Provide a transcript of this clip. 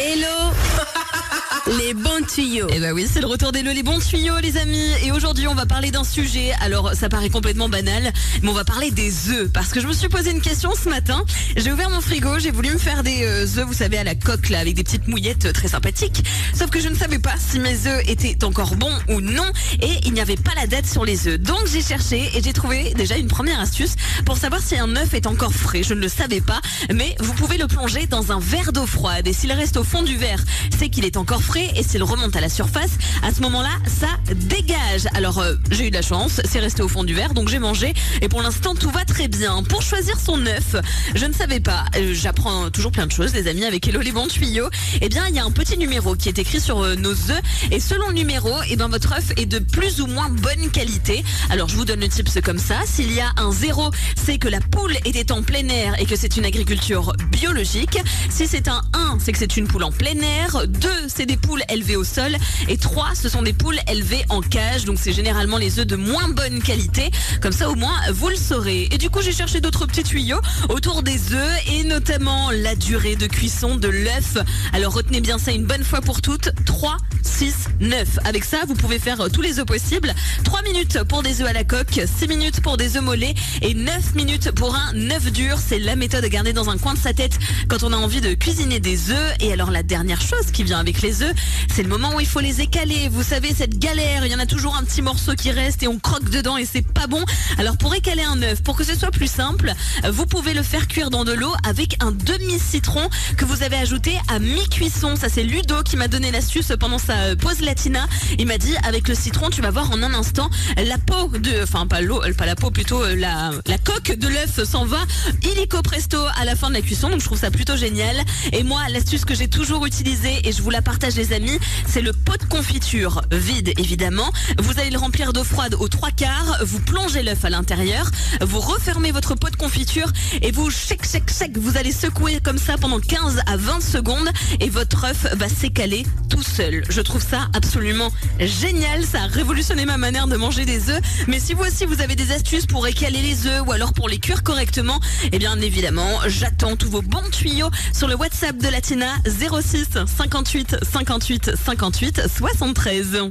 Hello Les bons tuyaux. Eh bah oui, c'est le retour des les bons tuyaux, les amis. Et aujourd'hui, on va parler d'un sujet. Alors, ça paraît complètement banal, mais on va parler des œufs. Parce que je me suis posé une question ce matin. J'ai ouvert mon frigo, j'ai voulu me faire des euh, œufs, vous savez, à la coque, là, avec des petites mouillettes euh, très sympathiques. Sauf que je ne savais pas si mes œufs étaient encore bons ou non. Et il n'y avait pas la date sur les œufs. Donc, j'ai cherché et j'ai trouvé déjà une première astuce pour savoir si un œuf est encore frais. Je ne le savais pas, mais vous pouvez le plonger dans un verre d'eau froide. Et s'il reste au fond du verre, c'est qu'il est encore frais et s'il remonte à la surface, à ce moment-là, ça dégage. Alors euh, j'ai eu de la chance, c'est resté au fond du verre, donc j'ai mangé et pour l'instant tout va très bien. Pour choisir son œuf, je ne savais pas, euh, j'apprends toujours plein de choses, les amis, avec Hello les bons tuyaux. Eh bien, il y a un petit numéro qui est écrit sur euh, nos œufs et selon le numéro, eh ben votre œuf est de plus ou moins bonne qualité. Alors je vous donne le tips comme ça. S'il y a un zéro, c'est que la poule était en plein air et que c'est une agriculture biologique. Si c'est un 1, c'est que c'est une poule en plein air. 2, c'est des poules élevées au sol. Et 3, ce sont des poules élevées en cage. Donc c'est généralement les œufs de moins bonne qualité. Comme ça au moins vous le saurez. Et du coup j'ai cherché d'autres petits tuyaux autour des œufs et notamment la durée de cuisson de l'œuf. Alors retenez bien ça une bonne fois pour toutes. 3, 6, 9. Avec ça vous pouvez faire tous les œufs possibles. 3 minutes pour des œufs à la coque, 6 minutes pour des œufs mollets et 9 minutes pour un œuf dur. C'est la méthode à garder dans un coin de sa tête quand on a envie de cuisiner des œufs. Et alors la dernière chose qui vient avec les œufs, c'est le moment où il faut les écaler. Vous savez, cette galère, il y en a toujours un petit morceau qui reste et on croque dedans et c'est pas bon. Alors pour écaler un œuf, pour que ce soit plus simple, vous pouvez le faire cuire dans de l'eau avec un demi-citron que vous avez ajouté à mi-cuisson. Ça c'est Ludo qui m'a donné l'astuce pendant sa pause latina. Il m'a dit avec le citron, tu vas voir en un instant la peau de, enfin pas l'eau, pas la peau, plutôt euh, la, la coque de l'œuf s'en va illico presto à la fin de la cuisson. Donc je trouve ça plutôt génial. Et moi, l'astuce que j'ai toujours utilisée et je vous la partage les amis, c'est le pot de confiture vide évidemment. Vous allez le remplir d'eau froide aux trois quarts, vous plongez l'œuf à l'intérieur, vous refermez votre pot de confiture et vous chèque chèque chèque, vous allez secouer comme ça pendant 15 à 20 secondes et votre œuf va s'écaler tout seul. Je trouve ça absolument génial, ça a révolutionné ma manière de manger des œufs. Mais si vous aussi vous avez des astuces pour écaler les œufs ou alors pour les cuire correctement, eh bien évidemment, j'attends tous vos bons tuyaux sur le WhatsApp de Latina 06 58 58 58 73.